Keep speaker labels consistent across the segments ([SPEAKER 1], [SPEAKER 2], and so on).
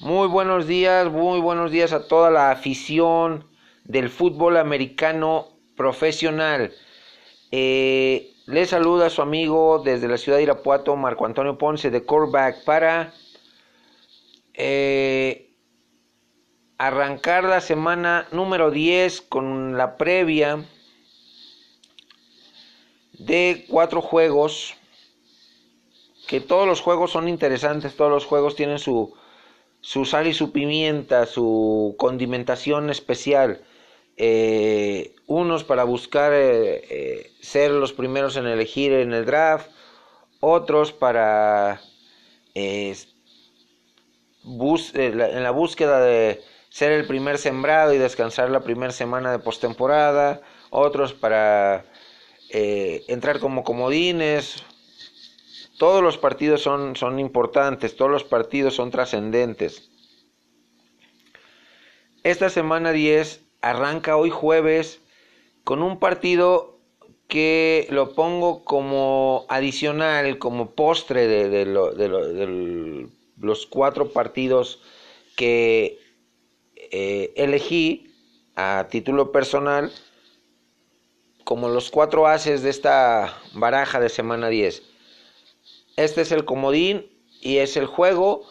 [SPEAKER 1] Muy buenos días, muy buenos días a toda la afición del fútbol americano profesional. Eh, les saluda su amigo desde la ciudad de Irapuato, Marco Antonio Ponce de Coreback, para eh, arrancar la semana número 10 con la previa de cuatro juegos. Que todos los juegos son interesantes, todos los juegos tienen su, su sal y su pimienta, su condimentación especial. Eh, unos para buscar eh, eh, ser los primeros en elegir en el draft, otros para en la búsqueda de ser el primer sembrado y descansar la primera semana de postemporada, otros para entrar como comodines, todos los partidos son, son importantes, todos los partidos son trascendentes. Esta semana 10 arranca hoy jueves con un partido que lo pongo como adicional, como postre de, los cuatro partidos que eh, elegí a título personal como los cuatro haces de esta baraja de semana 10. Este es el comodín y es el juego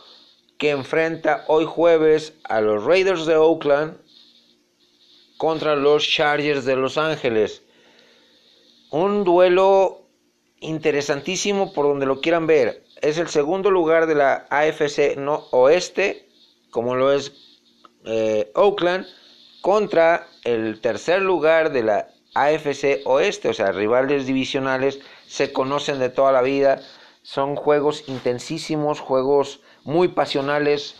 [SPEAKER 1] que enfrenta hoy jueves a los Raiders de Oakland contra los Chargers de Los Ángeles. Un duelo interesantísimo por donde lo quieran ver. Es el segundo lugar de la AFC oeste, como lo es eh, Oakland, contra el tercer lugar de la AFC oeste, o sea, rivales divisionales, se conocen de toda la vida son juegos intensísimos, juegos muy pasionales,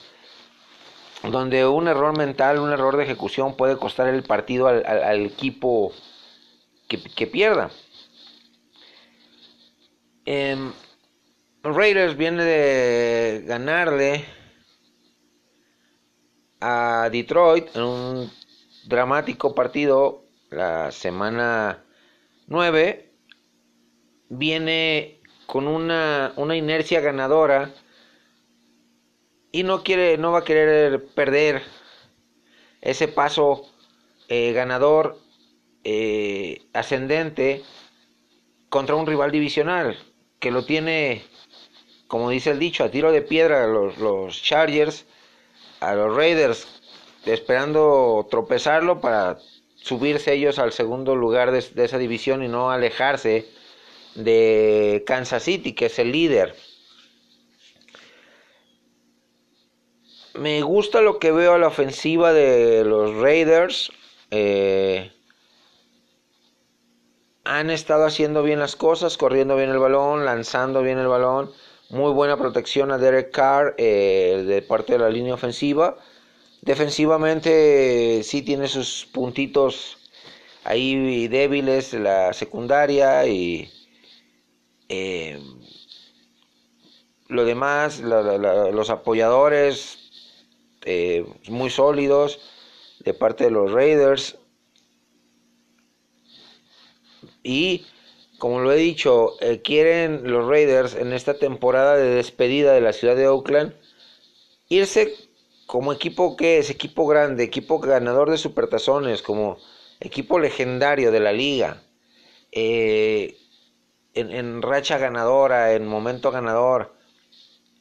[SPEAKER 1] donde un error mental, un error de ejecución puede costar el partido al, equipo que, pierda. Em, Raiders viene de ganarle a Detroit en un dramático partido la semana 9. Viene con una, una inercia ganadora y no quiere, no va a querer perder ese paso eh, ganador eh, ascendente contra un rival divisional que lo tiene, como dice el dicho, a tiro de piedra los, los Chargers, a los Raiders, esperando tropezarlo para subirse ellos al segundo lugar de, de esa división y no alejarse de Kansas City, que es el líder. Me gusta lo que veo a la ofensiva de los Raiders. Eh, han estado haciendo bien las cosas, corriendo bien el balón, lanzando bien el balón. Muy buena protección a Derek Carr eh, de parte de la línea ofensiva. Defensivamente sí tiene sus puntitos ahí débiles la secundaria y eh, lo demás, los apoyadores eh, muy sólidos de parte de los Raiders. Y como lo he dicho, eh, quieren los Raiders en esta temporada de despedida de la ciudad de Oakland irse como equipo que es, equipo grande, equipo ganador de supertazones, como equipo legendario de la liga. Eh, en, racha ganadora, en momento ganador,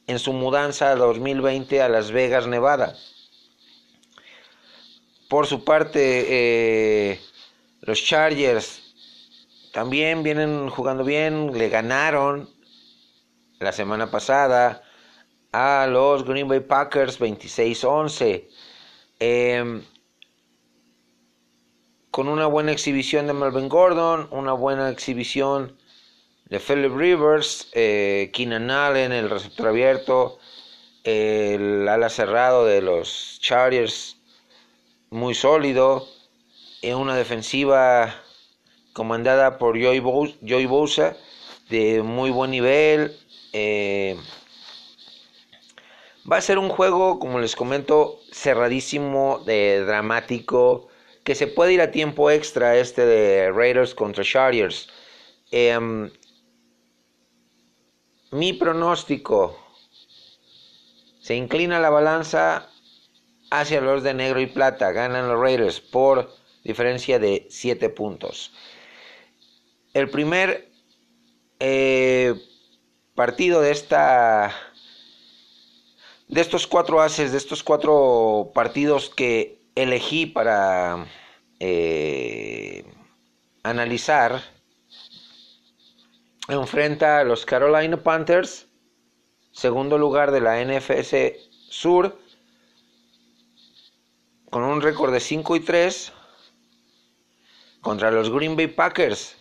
[SPEAKER 1] en su mudanza 2020 a Las Vegas, Nevada. Por su parte, eh, los Chargers también vienen jugando bien, le ganaron la semana pasada a los Green Bay Packers 26-11. Em, con una buena exhibición de Melvin Gordon, una buena exhibición de Philip Rivers, eh, Keenan Allen, el receptor abierto, el ala cerrado de los Chargers, muy sólido, en una defensiva comandada por Joey, Bosa, de muy buen nivel. Eh, va a ser un juego, como les comento, cerradísimo, de dramático, que se puede ir a tiempo extra este de Raiders contra Chargers. Em, mi pronóstico Se inclina la balanza hacia los de negro y plata. Ganan los Raiders por diferencia de 7 puntos. El primer eh, partido de esta de estos cuatro haces, de estos cuatro partidos que elegí para eh, analizar, enfrenta a los Carolina Panthers, segundo lugar de la NFC Sur, con un récord de 5 y 3, contra los Green Bay Packers,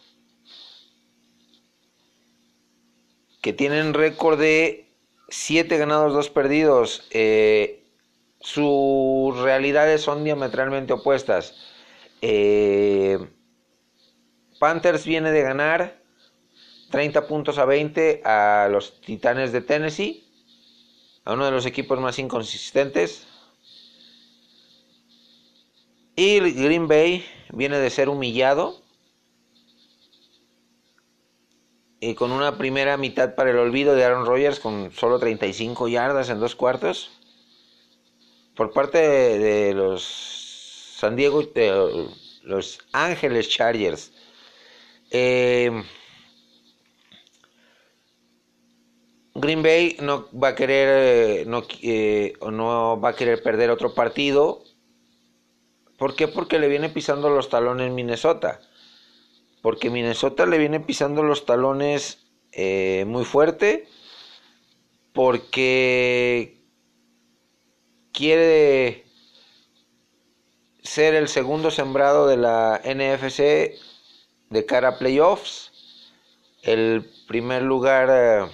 [SPEAKER 1] que tienen récord de 7 ganados, 2 perdidos. Eh, sus realidades son diametralmente opuestas. Eh, Panthers viene de ganar 30 puntos a 20 a los Titanes de Tennessee, a uno de los equipos más inconsistentes. Y Green Bay viene de ser humillado y con una primera mitad para el olvido de Aaron Rodgers con solo 35 yardas en dos cuartos por parte de, los San Diego, de los Ángeles Chargers. Eh, Green Bay no va a querer no, eh, no va a querer perder otro partido ¿Por qué? Porque le viene pisando los talones Minnesota. Porque Minnesota le viene pisando los talones eh, muy fuerte. Porque quiere ser el segundo sembrado de la NFC de cara a playoffs. El primer lugar eh,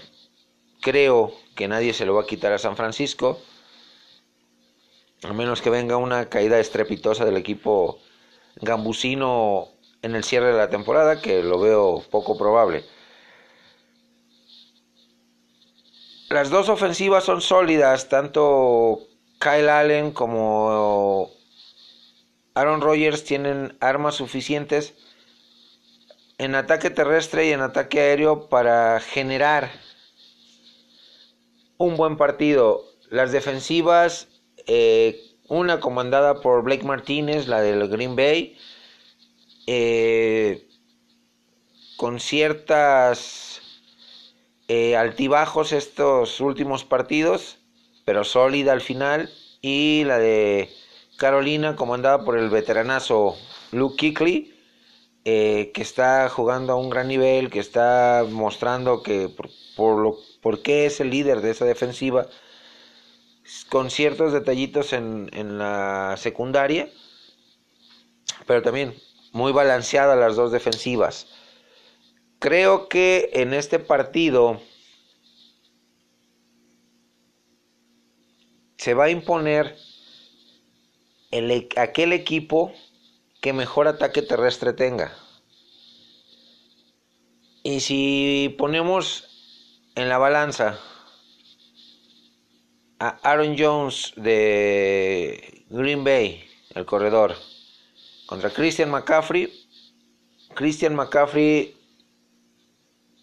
[SPEAKER 1] creo que nadie se lo va a quitar a San Francisco a menos que venga una caída estrepitosa del equipo gambusino en el cierre de la temporada, que lo veo poco probable. Las dos ofensivas son sólidas, tanto Kyle Allen como Aaron Rodgers tienen armas suficientes en ataque terrestre y en ataque aéreo para generar un buen partido. Las defensivas eh, una comandada por Blake Martínez, la del Green Bay, eh, con ciertas eh, altibajos estos últimos partidos, pero sólida al final, y la de Carolina, comandada por el veteranazo Luke Kickley, que está jugando a un gran nivel, que está mostrando que por, por, lo, por qué es el líder de esa defensiva con ciertos detallitos en, en la secundaria, pero también muy balanceadas las dos defensivas. Creo que en este partido se va a imponer el, e, aquel equipo que mejor ataque terrestre tenga. Y si ponemos en la balanza a Aaron Jones de Green Bay, el corredor, contra Christian McCaffrey. Christian McCaffrey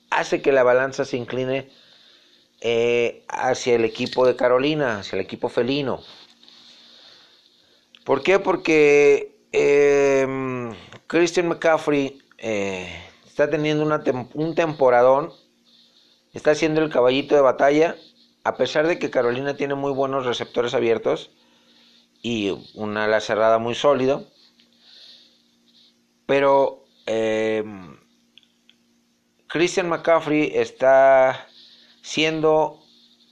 [SPEAKER 1] hace que la balanza se incline eh, hacia el equipo de Carolina, hacia el equipo felino. ¿Por qué? Porque em, Christian McCaffrey eh, está teniendo un temporadón, está siendo el caballito de batalla a pesar de que Carolina tiene muy buenos receptores abiertos y una ala cerrada muy sólido, pero eh, Christian McCaffrey está siendo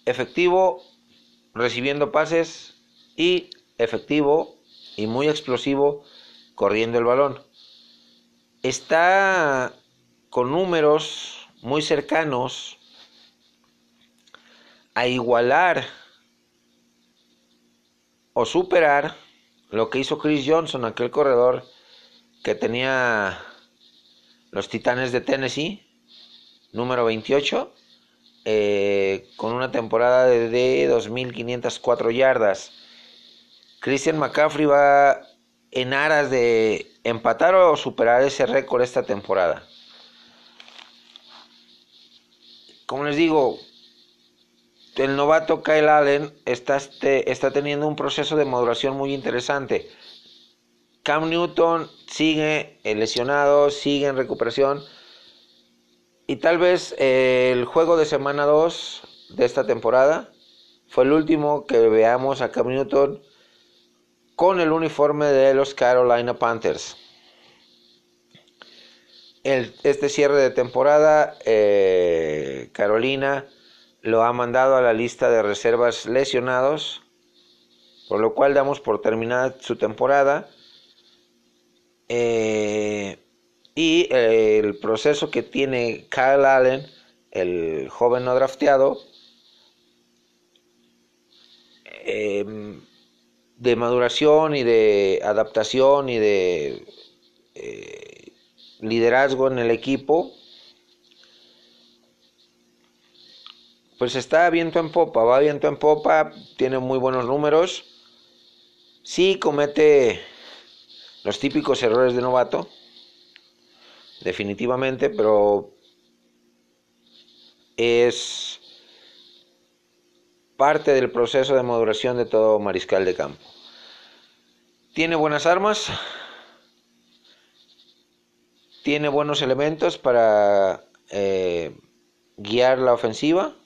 [SPEAKER 1] efectivo recibiendo pases y efectivo y muy explosivo corriendo el balón. Está con números muy cercanos a igualar o superar lo que hizo Chris Johnson, aquel corredor que tenía los Titanes de Tennessee, número 28, eh, con una temporada de 2.504 yardas. Christian McCaffrey va en aras de empatar o superar ese récord esta temporada. Como les digo, el novato Kyle Allen está, este, está teniendo un proceso de maduración muy interesante. Cam Newton sigue lesionado, sigue en recuperación. Y tal vez eh, el juego de semana 2 de esta temporada fue el último que veamos a Cam Newton con el uniforme de los Carolina Panthers. este cierre de temporada, eh, Carolina lo ha mandado a la lista de reservas lesionados, por lo cual damos por terminada su temporada. Eh, y eh, el proceso que tiene Kyle Allen, el joven no drafteado, em, de maduración y de adaptación y de eh, liderazgo en el equipo, pues está viento en popa, va viento en popa, tiene muy buenos números. Sí comete los típicos errores de novato, definitivamente, pero es parte del proceso de maduración de todo mariscal de campo. Tiene buenas armas, tiene buenos elementos para eh, guiar la ofensiva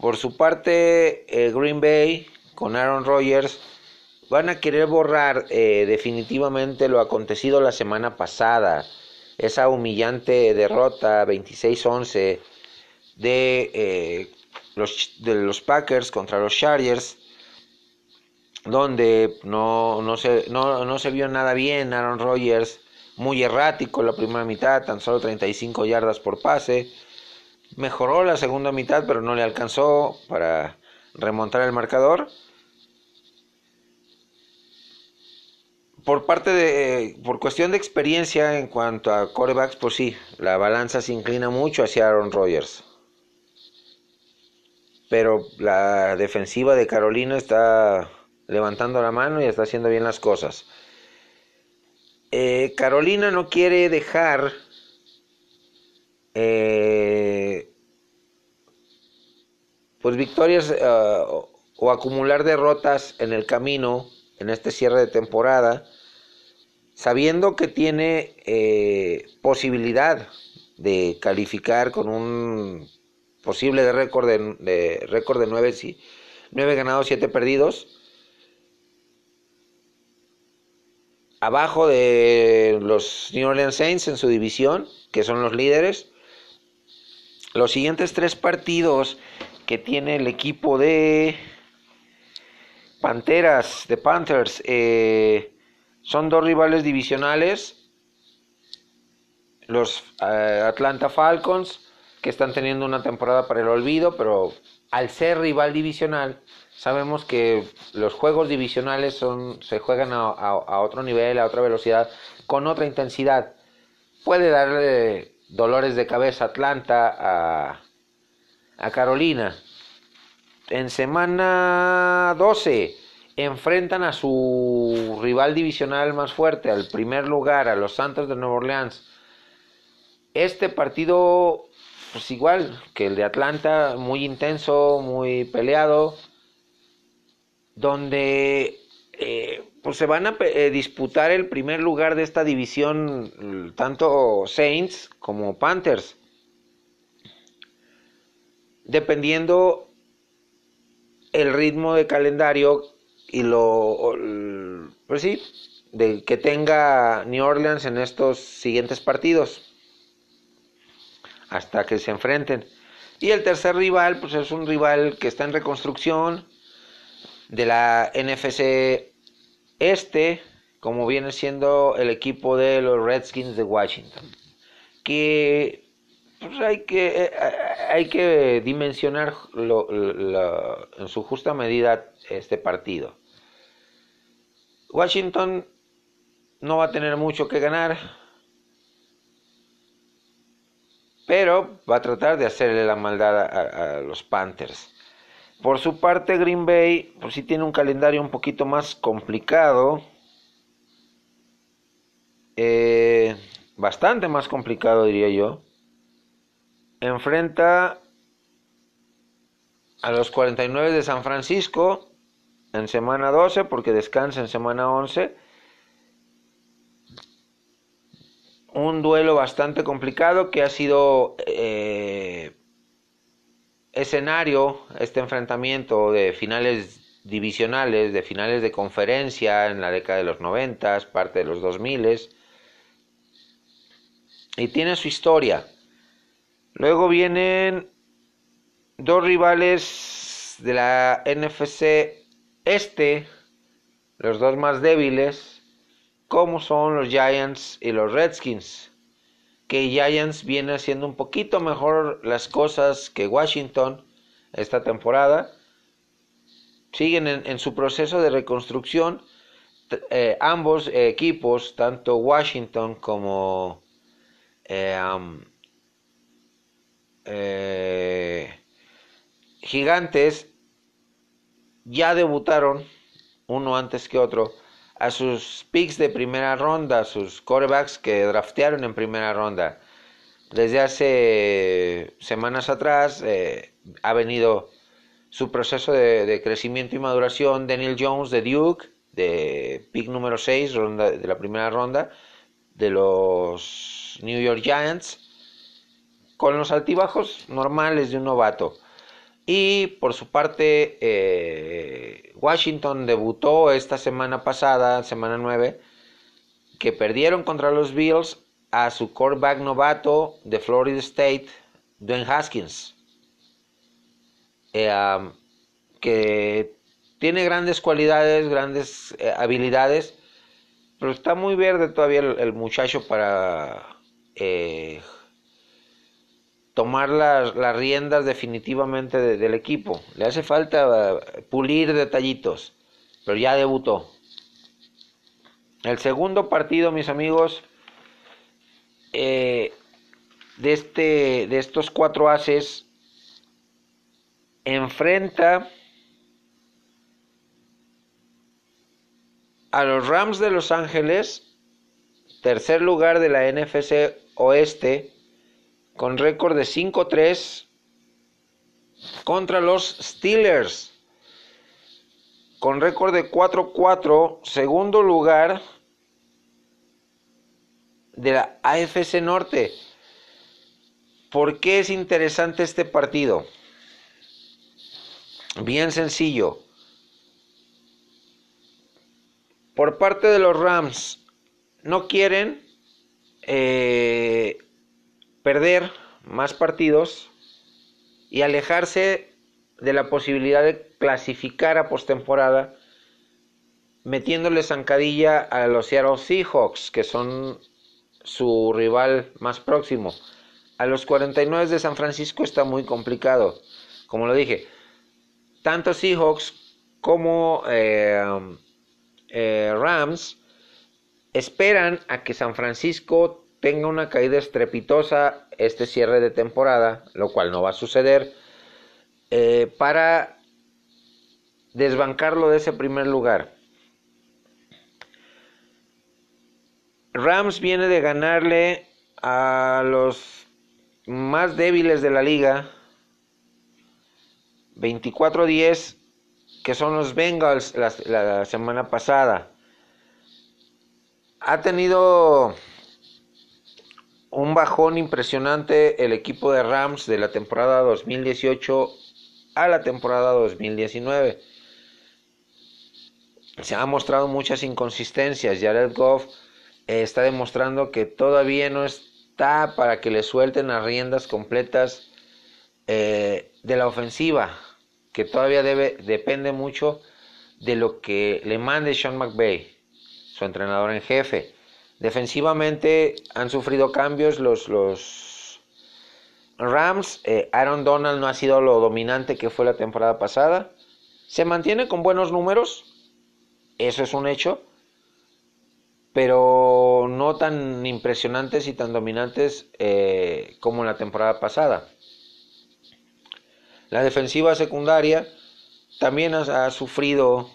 [SPEAKER 1] por su parte, eh, Green Bay con Aaron Rodgers van a querer borrar eh, definitivamente lo acontecido la semana pasada, esa humillante derrota 26-11 de, eh, los, de los Packers contra los Chargers, donde no, no, se, no, no se vio nada bien. Aaron Rodgers, muy errático la primera mitad, tan solo 35 yardas por pase Mejoró la segunda mitad, pero no le alcanzó para remontar el marcador. Por parte de, por cuestión de experiencia en cuanto a corebacks, pues sí, la balanza se inclina mucho hacia Aaron Rodgers. Pero la defensiva de Carolina está levantando la mano y está haciendo bien las cosas. Eh, Carolina no quiere dejar eh, pues victorias eh, o, acumular derrotas en el camino, en este cierre de temporada, sabiendo que tiene eh, posibilidad de calificar con un posible récord de, récord de 9, 9 ganados, 7 perdidos. Abajo de los New Orleans Saints en su división, que son los líderes los siguientes tres partidos que tiene el equipo de Panteras, de Panthers, eh, son dos rivales divisionales. Los eh, Atlanta Falcons, que están teniendo una temporada para el olvido, pero al ser rival divisional, sabemos que los juegos divisionales son, se juegan a otro nivel, a otra velocidad, con otra intensidad. Puede darle dolores de cabeza Atlanta a, Carolina. En semana 12 enfrentan a su rival divisional más fuerte, al primer lugar, a los Santos de Nueva Orleans. Este partido, pues igual que el de Atlanta, muy intenso, muy peleado, donde eh, pues se van a eh, disputar el primer lugar de esta división tanto Saints como Panthers. Dependiendo el ritmo de calendario y lo pues sí, de que tenga New Orleans en estos siguientes partidos hasta que se enfrenten. Y el tercer rival, pues es un rival que está en reconstrucción de la NFC este, como viene siendo el equipo de los Redskins de Washington, que pues, hay que eh, hay que dimensionar en su justa medida este partido. Washington no va a tener mucho que ganar, pero va a tratar de hacerle la maldad a los Panthers. Por su parte, Green Bay, pues sí tiene un calendario un poquito más complicado. Eh, bastante más complicado, diría yo. Enfrenta a los 49 de San Francisco en semana 12 porque descansa en semana 11. Un duelo bastante complicado que ha sido eh, escenario, este enfrentamiento de finales divisionales, de finales de conferencia en la década de los 90, parte de los 2000 y tiene su historia. Luego vienen dos rivales de la NFC este, los dos más débiles, como son los Giants y los Redskins. Que Giants viene haciendo un poquito mejor las cosas que Washington esta temporada. Siguen en, su proceso de reconstrucción. Eh, ambos equipos, tanto Washington como eh, eh, Gigantes, ya debutaron, uno antes que otro, a sus picks de primera ronda, sus quarterbacks que draftearon en primera ronda. Desde hace semanas atrás eh, ha venido su proceso de, crecimiento y maduración. Daniel Jones de Duke, de pick número 6, ronda, de la primera ronda, de los New York Giants, con los altibajos normales de un novato. Y por su parte, eh, Washington debutó esta semana pasada, semana 9, que perdieron contra los Bills a su quarterback novato de Florida State, Dwayne Haskins, eh, que tiene grandes cualidades, grandes eh, habilidades, pero está muy verde todavía el, muchacho para tomar las, riendas definitivamente del equipo. Le hace falta uh, pulir detallitos, pero ya debutó. El segundo partido, mis amigos, eh, de, este, de estos cuatro haces, enfrenta a los Rams de Los Ángeles, tercer lugar de la NFC Oeste, con récord de 5-3 contra los Steelers. Con récord de 4-4, segundo lugar de la AFC Norte. ¿Por qué es interesante este partido? Bien sencillo. Por parte de los Rams, no quieren eh, perder más partidos y alejarse de la posibilidad de clasificar a postemporada metiéndole zancadilla a los Seattle Seahawks, que son su rival más próximo. A los 49 de San Francisco está muy complicado. Como lo dije, tanto Seahawks como eh, eh, Rams esperan a que San Francisco tenga una caída estrepitosa este cierre de temporada, lo cual no va a suceder, eh, para desbancarlo de ese primer lugar. Rams viene de ganarle a los más débiles de la liga, 24-10, que son los Bengals la semana pasada. Ha tenido un bajón impresionante el equipo de Rams de la temporada 2018 a la temporada 2019. Se han mostrado muchas inconsistencias. Jared Goff eh, está demostrando que todavía no está para que le suelten las riendas completas eh, de la ofensiva, que todavía debe, depende mucho de lo que le mande Sean McVay, su entrenador en jefe. Defensivamente han sufrido cambios los, los Rams. Eh, Aaron Donald no ha sido lo dominante que fue la temporada pasada. Se mantiene con buenos números. Eso es un hecho. Pero no tan impresionantes y tan dominantes eh, como la temporada pasada. La defensiva secundaria también ha, sufrido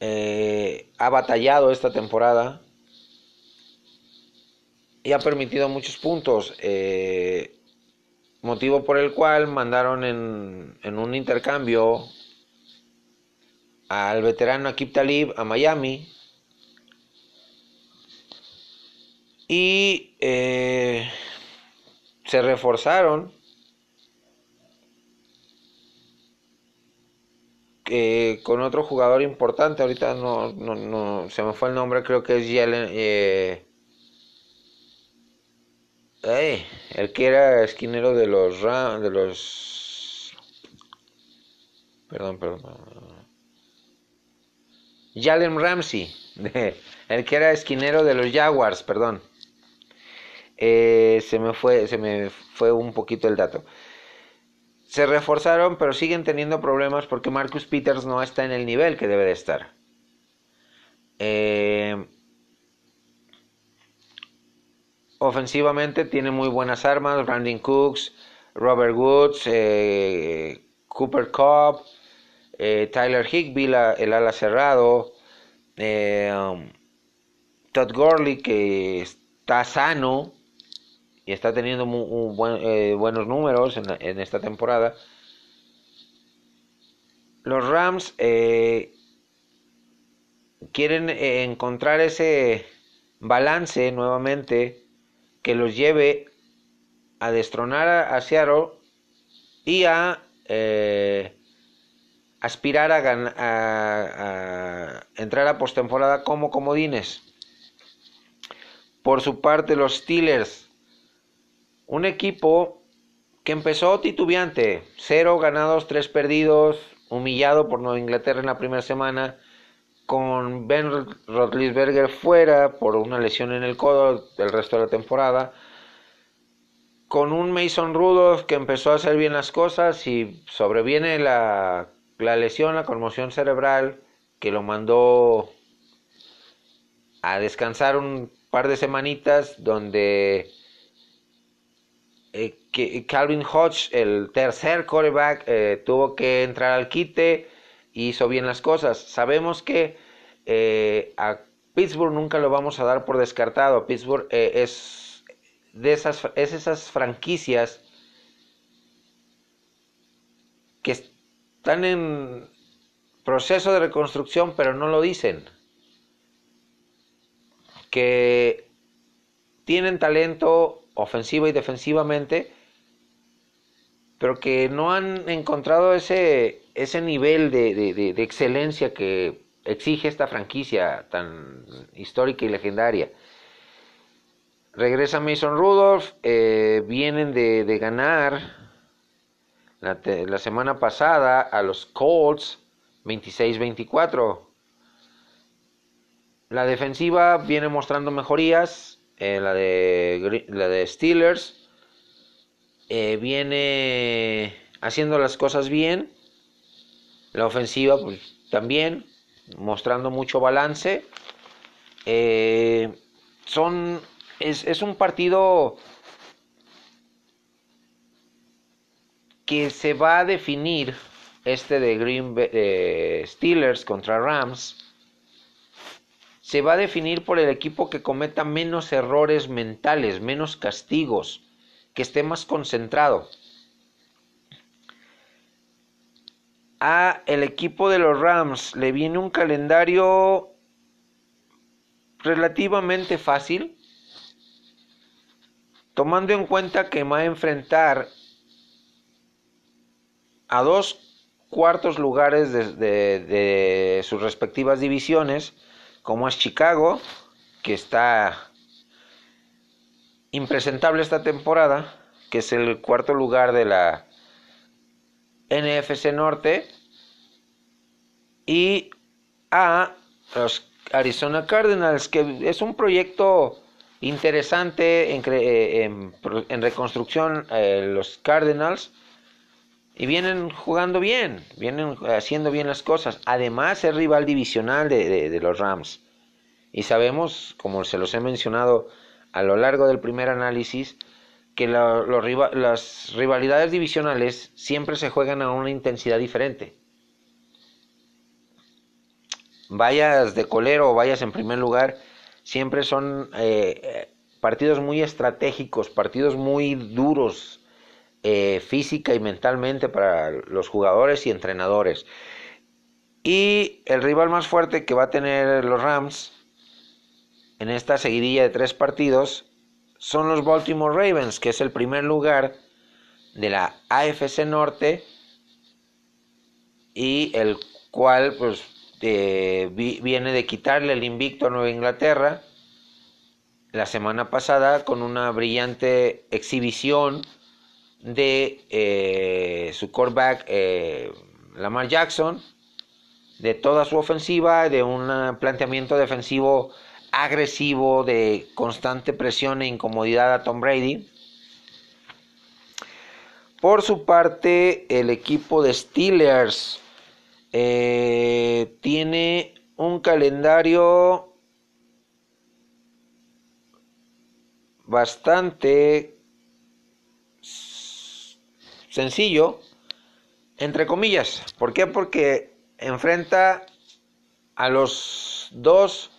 [SPEAKER 1] eh, ha batallado esta temporada y ha permitido muchos puntos. Eh, motivo por el cual mandaron en, en un intercambio al veterano Akip Talib a Miami y eh, se reforzaron eh, con otro jugador importante ahorita no, no, no, se me fue el nombre creo que es Yellen eh, el que era esquinero de los de los perdón perdón. Jalen Ramsey el que era esquinero de los Jaguars perdón. Eh, se me fue se me fue un poquito el dato se reforzaron pero siguen teniendo problemas porque Marcus Peters no está en el nivel que debe de estar. Eh, ofensivamente tiene muy buenas armas Brandon Cooks Robert Woods eh, Cooper Cobb Tyler Higby el ala cerrado um, Todd Gurley que está sano y está teniendo eh, buenos números en, esta temporada. Los Rams eh, quieren eh, encontrar ese balance nuevamente que los lleve a destronar a, Seattle y a aspirar a, a entrar a postemporada como comodines. Por su parte, los Steelers un equipo que empezó titubeante, cero ganados, tres perdidos, humillado por Nueva Inglaterra en la primera semana, con Ben Roethlisberger fuera por una lesión en el codo el resto de la temporada, con un Mason Rudolph que empezó a hacer bien las cosas y sobreviene la, la lesión, la conmoción cerebral que lo mandó a descansar un par de semanitas donde eh, Calvin Hodge, el tercer quarterback, eh, tuvo que entrar al quite y hizo bien las cosas. Sabemos que eh, a Pittsburgh nunca lo vamos a dar por descartado. Pittsburgh es de esas, es esas franquicias que están en proceso de reconstrucción, pero no lo dicen. Que tienen talento ofensiva y defensivamente, pero que no han encontrado ese, ese nivel de, de, excelencia que exige esta franquicia tan histórica y legendaria. Regresa Mason Rudolph, eh, vienen de, de ganar la, la, semana pasada a los Colts 26-24. La defensiva viene mostrando mejorías, eh, la, de, la de Steelers, eh, viene haciendo las cosas bien. La ofensiva, pues también, mostrando mucho balance. Eh, son, es, es, un partido que se va a definir este de Green Steelers contra Rams se va a definir por el equipo que cometa menos errores mentales, menos castigos, que esté más concentrado. A el equipo de los Rams le viene un calendario relativamente fácil, tomando en cuenta que va a enfrentar a dos cuartos lugares de, de sus respectivas divisiones, como es Chicago, que está impresentable esta temporada, que es el cuarto lugar de la NFC Norte, y a los Arizona Cardinals, que es un proyecto interesante en, eh, reconstrucción, eh, los Cardinals, y vienen jugando bien, vienen haciendo bien las cosas. Además es rival divisional de, los Rams. Y sabemos, como se los he mencionado a lo largo del primer análisis, que las rivalidades divisionales siempre se juegan a una intensidad diferente. Vayas de colero o vayas en primer lugar, siempre son eh, partidos muy estratégicos, partidos muy duros, eh, física y mentalmente para los jugadores y entrenadores. Y el rival más fuerte que va a tener los Rams en esta seguidilla de tres partidos son los Baltimore Ravens, que es el primer lugar de la AFC Norte y el cual pues eh, viene de quitarle el invicto a Nueva Inglaterra la semana pasada con una brillante exhibición de eh, su quarterback eh, Lamar Jackson, de toda su ofensiva, de un planteamiento defensivo agresivo, de constante presión e incomodidad a Tom Brady. Por su parte, el equipo de Steelers eh, tiene un calendario bastante sencillo, entre comillas. ¿Por qué? Porque enfrenta a los dos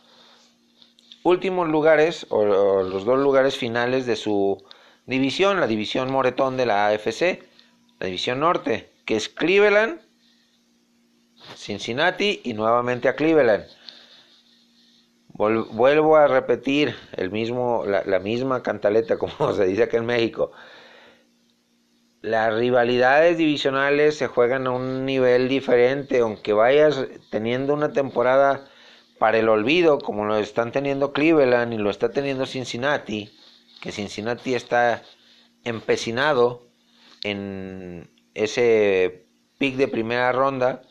[SPEAKER 1] últimos lugares o los dos lugares finales de su división, la división moretón de la AFC, la división norte, que es Cleveland, Cincinnati y nuevamente a Cleveland. Vuelvo a repetir el mismo, la, misma cantaleta como se dice acá en México. Las rivalidades divisionales se juegan a un nivel diferente, aunque vayas teniendo una temporada para el olvido, como lo están teniendo Cleveland y lo está teniendo Cincinnati, que Cincinnati está empecinado en ese pick de primera ronda,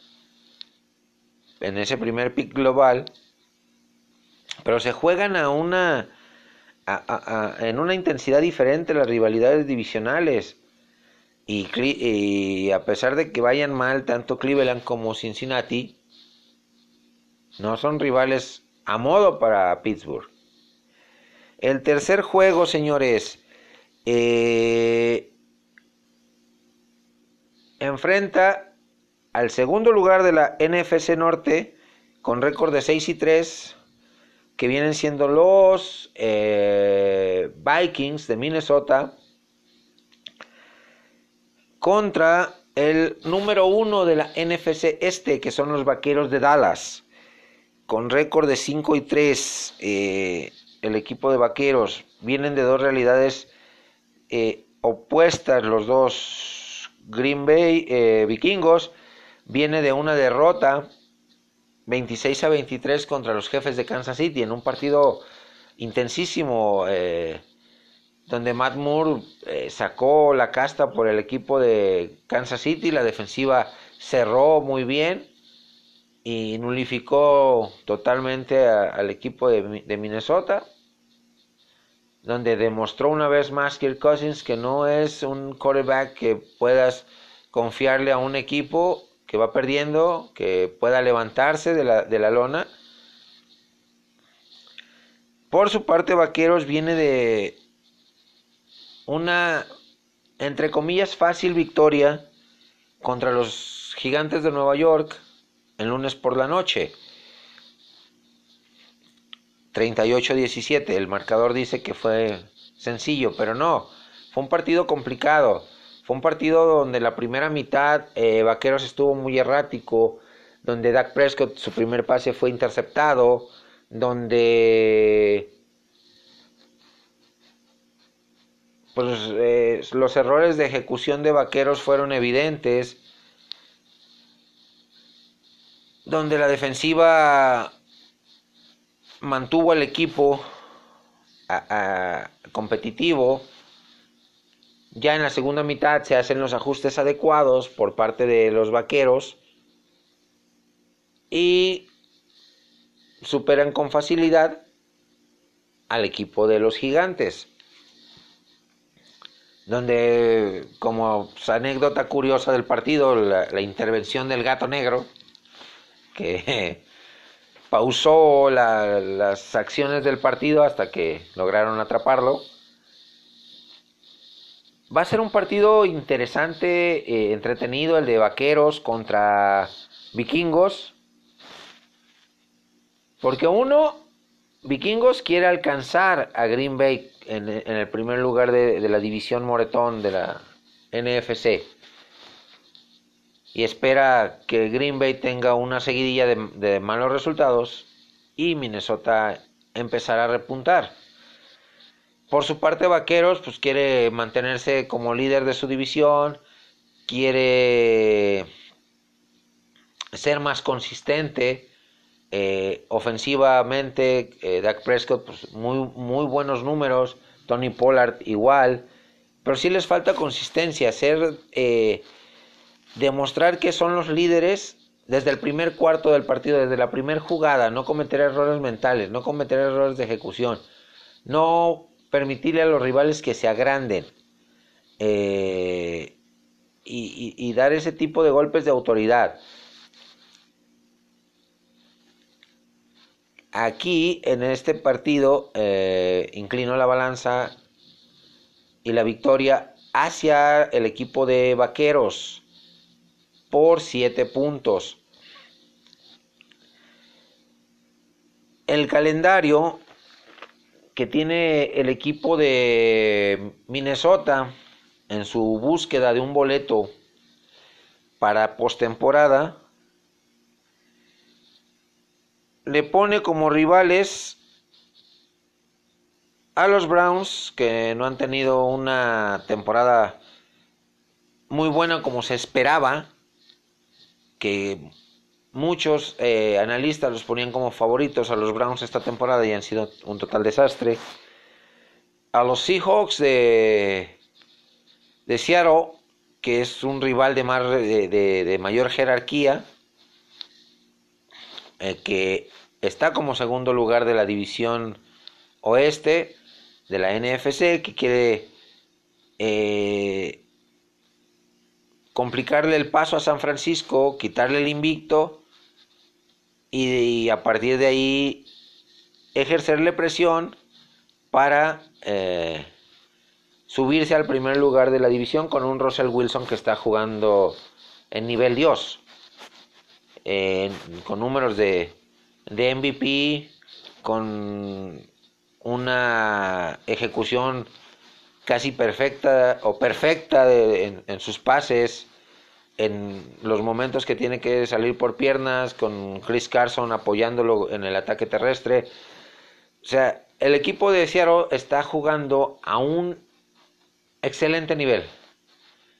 [SPEAKER 1] en ese primer pick global, pero se juegan a una en una intensidad diferente las rivalidades divisionales. Y, a pesar de que vayan mal tanto Cleveland como Cincinnati, no son rivales a modo para Pittsburgh. El tercer juego, señores, eh, enfrenta al segundo lugar de la NFC Norte con récord de 6 y 3, que vienen siendo los eh, Vikings de Minnesota, contra el número uno de la NFC Este, que son los Vaqueros de Dallas, con récord de 5 y 3. Eh, el equipo de Vaqueros vienen de dos realidades eh, opuestas, los dos Green Bay Vikingos viene de una derrota 26 a 23 contra los jefes de Kansas City en un partido intensísimo eh, donde Matt Moore eh, sacó la casta por el equipo de Kansas City, la defensiva cerró muy bien y nulificó totalmente al equipo de, de, Minnesota, donde demostró una vez más Kirk Cousins que no es un quarterback que puedas confiarle a un equipo que va perdiendo, que pueda levantarse de la, de la lona. Por su parte, Vaqueros viene de una, entre comillas, fácil victoria contra los gigantes de Nueva York el lunes por la noche. 38-17. El marcador dice que fue sencillo, pero no. Fue un partido complicado. Fue un partido donde la primera mitad eh, Vaqueros estuvo muy errático, donde Dak Prescott su primer pase fue interceptado, donde pues eh, los errores de ejecución de Vaqueros fueron evidentes, donde la defensiva mantuvo al equipo competitivo ya en la segunda mitad se hacen los ajustes adecuados por parte de los vaqueros y superan con facilidad al equipo de los gigantes. Donde, como anécdota curiosa del partido, la, intervención del gato negro, que pausó las acciones del partido hasta que lograron atraparlo Va a ser un partido interesante, eh, entretenido, el de Vaqueros contra Vikingos. Porque uno, Vikingos quiere alcanzar a Green Bay en, el primer lugar de, la división Moretón de la NFC. Y espera que Green Bay tenga una seguidilla de, de malos resultados y Minnesota empezará a repuntar. Por su parte, Vaqueros pues quiere mantenerse como líder de su división, quiere ser más consistente. Eh, ofensivamente, eh, Dak Prescott, pues, muy, muy buenos números. Tony Pollard igual. Pero sí les falta consistencia, ser, eh, demostrar que son los líderes desde el primer cuarto del partido, desde la primera jugada, no cometer errores mentales, no cometer errores de ejecución, no permitirle a los rivales que se agranden y, y dar ese tipo de golpes de autoridad. Aquí, en este partido, eh, inclino la balanza y la victoria hacia el equipo de Vaqueros por 7 puntos. El calendario que tiene el equipo de Minnesota en su búsqueda de un boleto para postemporada le pone como rivales a los Browns, que no han tenido una temporada muy buena como se esperaba, que muchos eh, analistas los ponían como favoritos a los Browns esta temporada y han sido un total desastre. A los Seahawks de, de Seattle, que es un rival de, más, de mayor jerarquía, eh, que está como segundo lugar de la división oeste de la NFC, que quiere eh, complicarle el paso a San Francisco, quitarle el invicto y, a partir de ahí ejercerle presión para eh, subirse al primer lugar de la división con un Russell Wilson que está jugando en nivel Dios con números de, de MVP, con una ejecución casi perfecta o perfecta en, sus pases, en los momentos que tiene que salir por piernas, con Chris Carson apoyándolo en el ataque terrestre. O sea, el equipo de Seattle está jugando a un excelente nivel.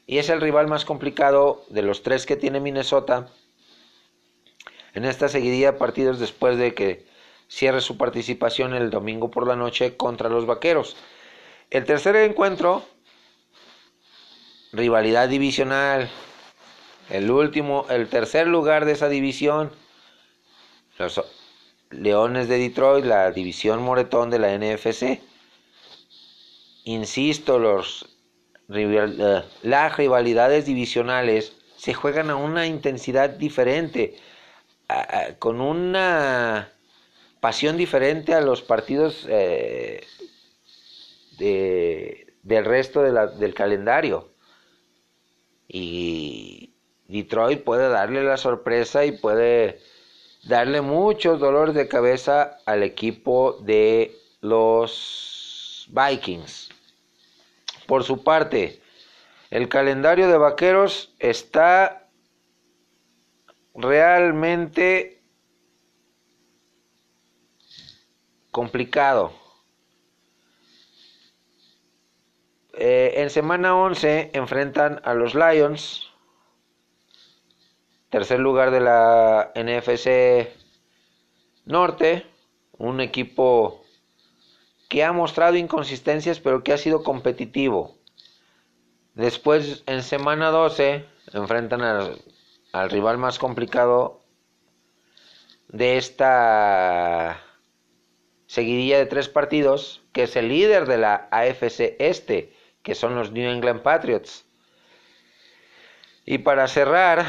[SPEAKER 1] Y es el rival más complicado de los tres que tiene Minnesota en esta seguidilla de partidos después de que cierre su participación el domingo por la noche contra los Vaqueros. El tercer encuentro, rivalidad divisional, el último, el tercer lugar de esa división, los Leones de Detroit, la división Moretón de la NFC. Insisto, los, eh, las rivalidades divisionales se juegan a una intensidad diferente con una pasión diferente a los partidos eh, del resto del calendario. Y Detroit puede darle la sorpresa y puede darle muchos dolores de cabeza al equipo de los Vikings. Por su parte, el calendario de Vaqueros está realmente complicado. Eh, en semana 11 enfrentan a los Lions, tercer lugar de la NFC Norte, un equipo que ha mostrado inconsistencias pero que ha sido competitivo. Después en semana 12 enfrentan a al rival más complicado de esta seguidilla de tres partidos, que es el líder de la AFC Este, que son los New England Patriots. Y para cerrar,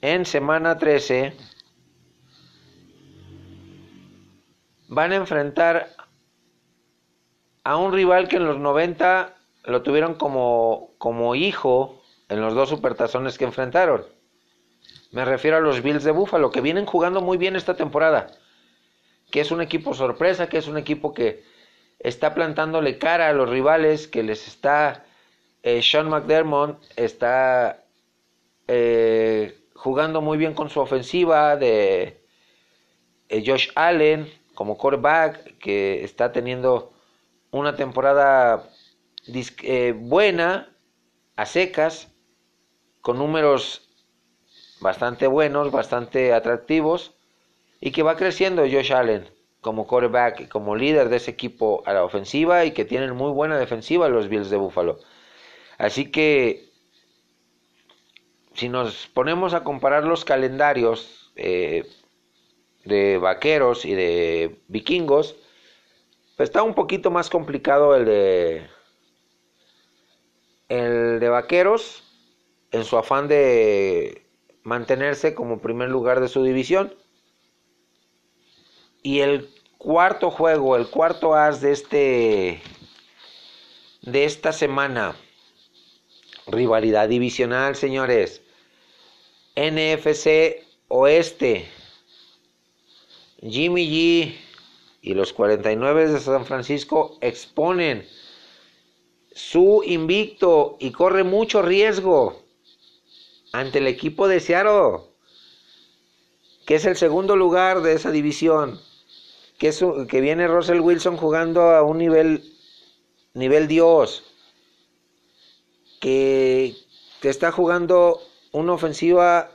[SPEAKER 1] en semana 13 van a enfrentar a un rival que en los 90 lo tuvieron como, como hijo en los dos supertazones que enfrentaron. Me refiero a los Bills de Buffalo, que vienen jugando muy bien esta temporada. Que es un equipo sorpresa, que es un equipo que está plantándole cara a los rivales, que les está eh, Sean McDermott está eh, jugando muy bien con su ofensiva de eh, Josh Allen como quarterback que está teniendo una temporada buena a secas con números bastante buenos, bastante atractivos y que va creciendo Josh Allen como quarterback, como líder de ese equipo a la ofensiva y que tienen muy buena defensiva los Bills de Buffalo. Así que si nos ponemos a comparar los calendarios eh, de vaqueros y de vikingos, pues está un poquito más complicado el de el de vaqueros en su afán de mantenerse como primer lugar de su división. Y el cuarto juego, el cuarto as de este de esta semana. Rivalidad divisional, señores. NFC Oeste. Jimmy G y los 49 de San Francisco exponen su invicto y corre mucho riesgo ante el equipo de Seattle, que es el segundo lugar de esa división que, que viene Russell Wilson jugando a un nivel, nivel Dios, que, está jugando una ofensiva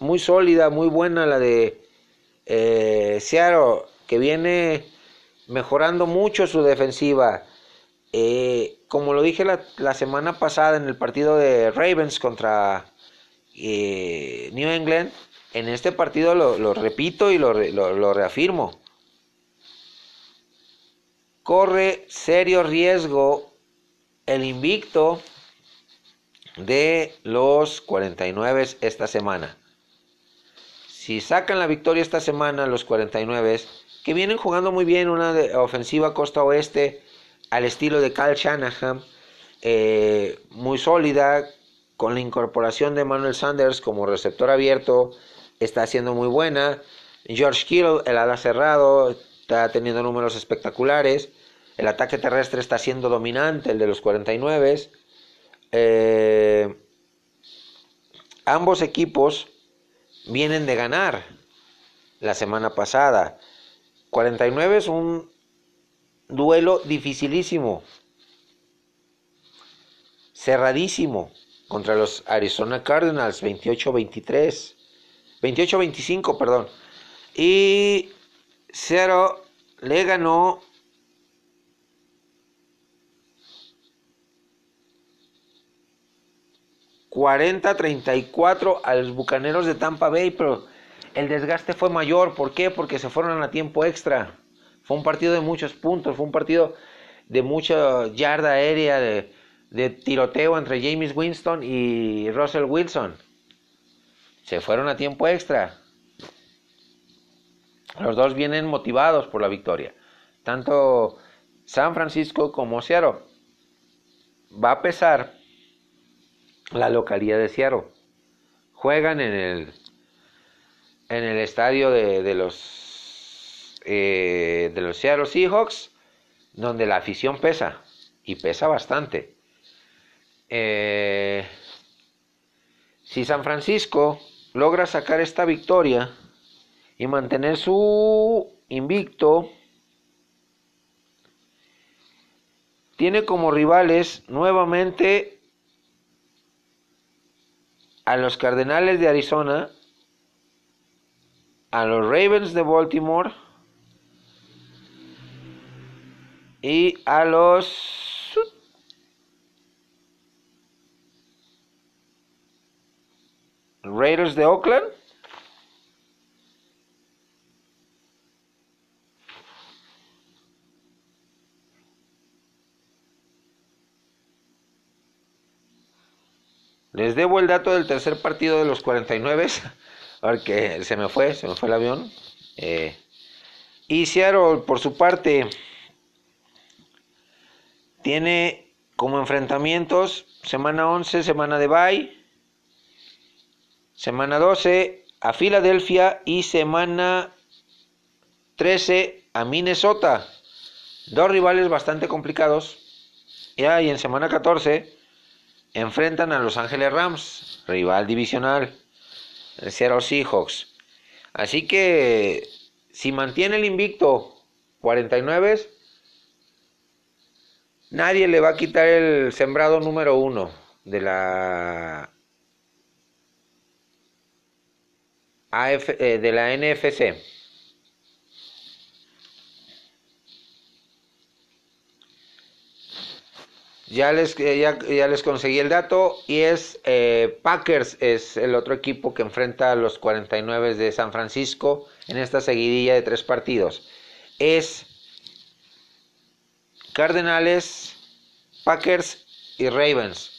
[SPEAKER 1] muy sólida, muy buena, la de eh, Seattle, que viene mejorando mucho su defensiva. Eh, como lo dije la, semana pasada en el partido de Ravens contra eh, New England, en este partido lo, repito y lo, reafirmo corre serio riesgo el invicto de los 49 esta semana. Si sacan la victoria esta semana los 49, que vienen jugando muy bien una ofensiva costa oeste al estilo de Kyle Shanahan, eh, muy sólida, con la incorporación de Manuel Sanders como receptor abierto, está haciendo muy buena. George Kittle, el ala cerrado, está teniendo números espectaculares. El ataque terrestre está siendo dominante, el de los 49. Eh, ambos equipos vienen de ganar la semana pasada. 49 es un duelo dificilísimo, cerradísimo contra los Arizona Cardinals, 28-23, 28-25, perdón. Y Cero le ganó 40-34 a los Bucaneros de Tampa Bay, pero el desgaste fue mayor. ¿Por qué? Porque se fueron a tiempo extra. Fue un partido de muchos puntos, fue un partido de mucha yarda aérea, de, tiroteo entre James Winston y Russell Wilson. Se fueron a tiempo extra. Los dos vienen motivados por la victoria. Tanto San Francisco como Seattle. Va a pesar la localidad de Seattle. Juegan en el, en el estadio de, los, eh, de los Seattle Seahawks, donde la afición pesa, y pesa bastante. Eh, si San Francisco logra sacar esta victoria y mantener su invicto, tiene como rivales nuevamente a los Cardenales de Arizona, a los Ravens de Baltimore y a los Raiders de Oakland. Les debo el dato del tercer partido de los 49, porque se me fue, se me fue el avión. Eh, y Seattle, por su parte, tiene como enfrentamientos semana 11, semana de bye, semana 12 a Filadelfia y semana 13 a Minnesota. Dos rivales bastante complicados. Y ahí en semana 14 enfrentan a Los Ángeles Rams, rival divisional, el Seattle Seahawks. Así que si mantiene el invicto 49, nadie le va a quitar el sembrado número uno de la eh, de la NFC. Ya les, eh, ya, les conseguí el dato y es eh, Packers es el otro equipo que enfrenta a los 49 de San Francisco en esta seguidilla de tres partidos. Es Cardenales, Packers y Ravens.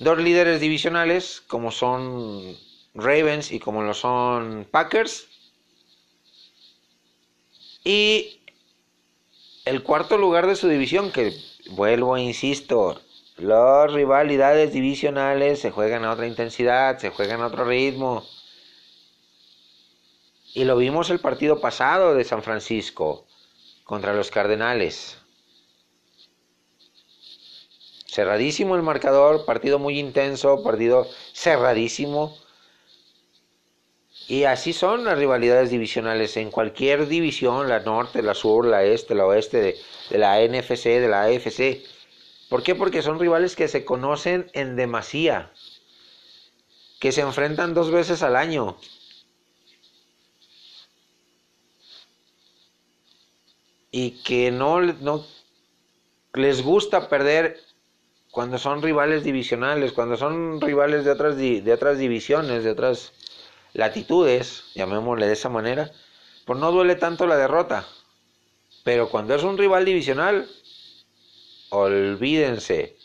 [SPEAKER 1] Dos líderes divisionales como son Ravens y como lo son Packers. Y el cuarto lugar de su división que vuelvo, insisto, las rivalidades divisionales se juegan a otra intensidad, se juegan a otro ritmo. Y lo vimos el partido pasado de San Francisco contra los Cardenales. Cerradísimo el marcador, partido muy intenso, partido cerradísimo. Y así son las rivalidades divisionales en cualquier división, la norte, la sur, la este, la oeste, de, de la NFC, de la AFC. ¿Por qué? Porque son rivales que se conocen en demasía, que se enfrentan dos veces al año. Y que no, no les gusta perder cuando son rivales divisionales, cuando son rivales de otras, de otras divisiones, de otras latitudes, llamémosle de esa manera, pues no duele tanto la derrota. Pero cuando es un rival divisional, olvídense.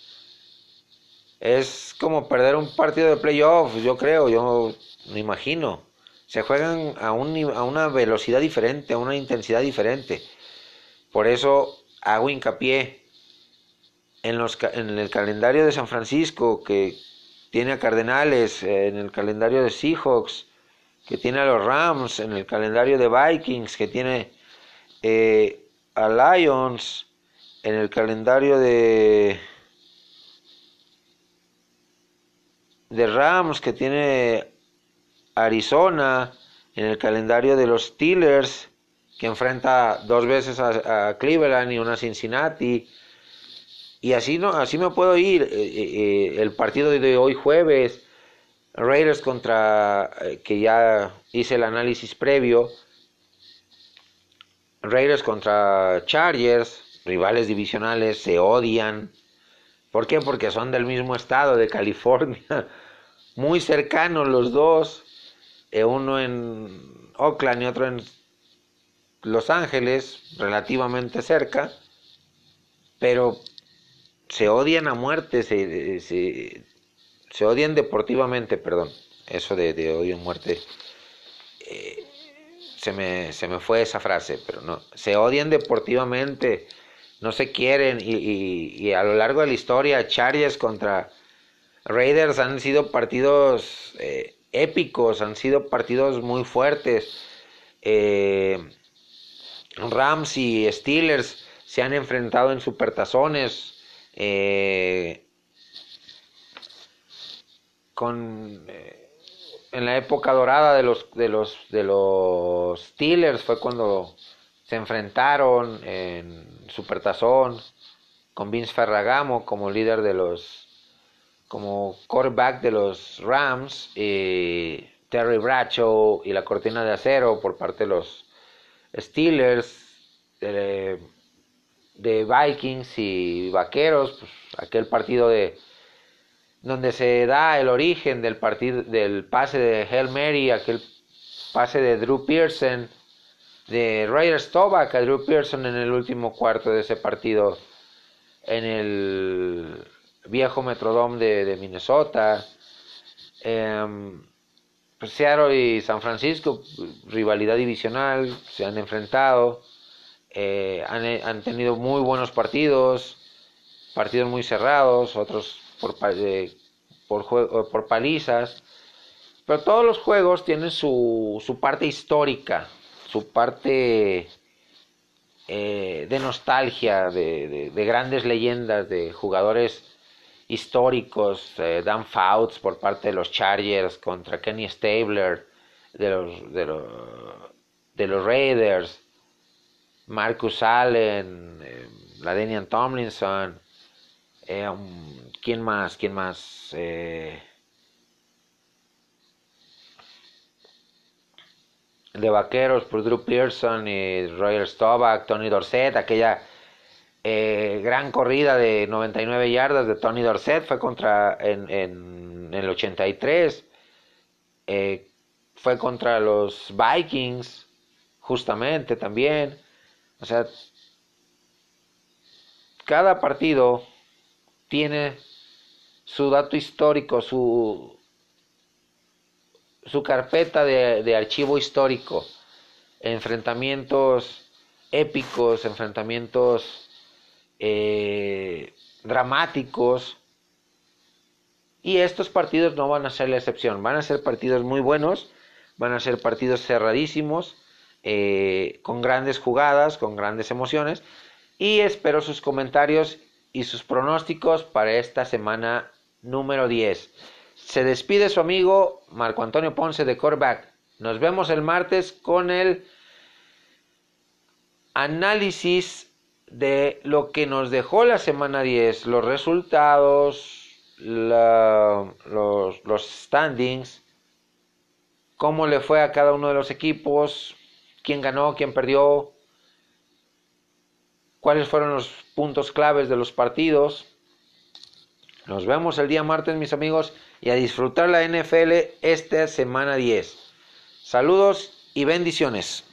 [SPEAKER 1] Es como perder un partido de playoff, yo creo, yo me imagino. Se juegan a, un, a una velocidad diferente, a una intensidad diferente. Por eso hago hincapié en, los, en el calendario de San Francisco, que tiene a Cardenales, en el calendario de Seahawks, que tiene a los Rams, en el calendario de Vikings, que tiene eh, a Lions, en el calendario de, de Rams, que tiene Arizona, en el calendario de los Steelers, que enfrenta dos veces a, Cleveland y una a Cincinnati. Y así, no, así me puedo ir. Eh, eh, el partido de hoy jueves, Raiders contra, eh, que ya hice el análisis previo, Raiders contra Chargers, rivales divisionales, se odian. ¿Por qué? Porque son del mismo estado, de California, muy cercanos los dos, eh, uno en Oakland y otro en Los Ángeles, relativamente cerca, pero se odian a muerte, se, se odian deportivamente, perdón, eso de, de odio muerte, eh, se, me, se me fue esa frase, pero no, se odian deportivamente, no se quieren y, y, a lo largo de la historia Chargers contra Raiders han sido partidos eh, épicos, han sido partidos muy fuertes. Eh, Rams y Steelers se han enfrentado en supertazones. Eh, con eh, en la época dorada de los de los de los Steelers fue cuando se enfrentaron en Supertazón con Vince Ferragamo como líder de los como quarterback de los Rams y Terry Bradshaw y la cortina de acero por parte de los Steelers de, de Vikings y Vaqueros pues, aquel partido de donde se da el origen del partido del pase de Hail Mary, aquel pase de Drew Pearson, de Ryder Stovak a Drew Pearson en el último cuarto de ese partido en el viejo Metrodome de, Minnesota. Eh, Seattle y San Francisco, rivalidad divisional, se han enfrentado, eh, han, han, tenido muy buenos partidos, partidos muy cerrados, otros por, por, por palizas. Pero todos los juegos tienen su, su parte histórica, su parte eh, de nostalgia, de, de, grandes leyendas, de jugadores históricos, eh, Dan Fouts por parte de los Chargers contra Kenny Stabler de los, de los, de los Raiders, Marcus Allen, eh, la Daniel Tomlinson, eh, ¿quién más? ¿Quién más? Eh, de Vaqueros por Drew Pearson y Roger Staubach, Tony Dorset, aquella eh, gran corrida de 99 yardas de Tony Dorset fue contra en, en, el 83, eh, fue contra los Vikings justamente también, o sea, cada partido tiene su dato histórico, su, su carpeta de, archivo histórico, enfrentamientos épicos, enfrentamientos eh, dramáticos. Y estos partidos no van a ser la excepción, van a ser partidos muy buenos, van a ser partidos cerradísimos, eh, con grandes jugadas, con grandes emociones. Y espero sus comentarios y sus pronósticos para esta semana número 10. Se despide su amigo Marco Antonio Ponce de Corback. Nos vemos el martes con el análisis de lo que nos dejó la semana 10, los resultados, los, los standings, cómo le fue a cada uno de los equipos, quién ganó, quién perdió, cuáles fueron los puntos claves de los partidos. Nos vemos el día martes, mis amigos, y a disfrutar la NFL esta semana 10. Saludos y bendiciones.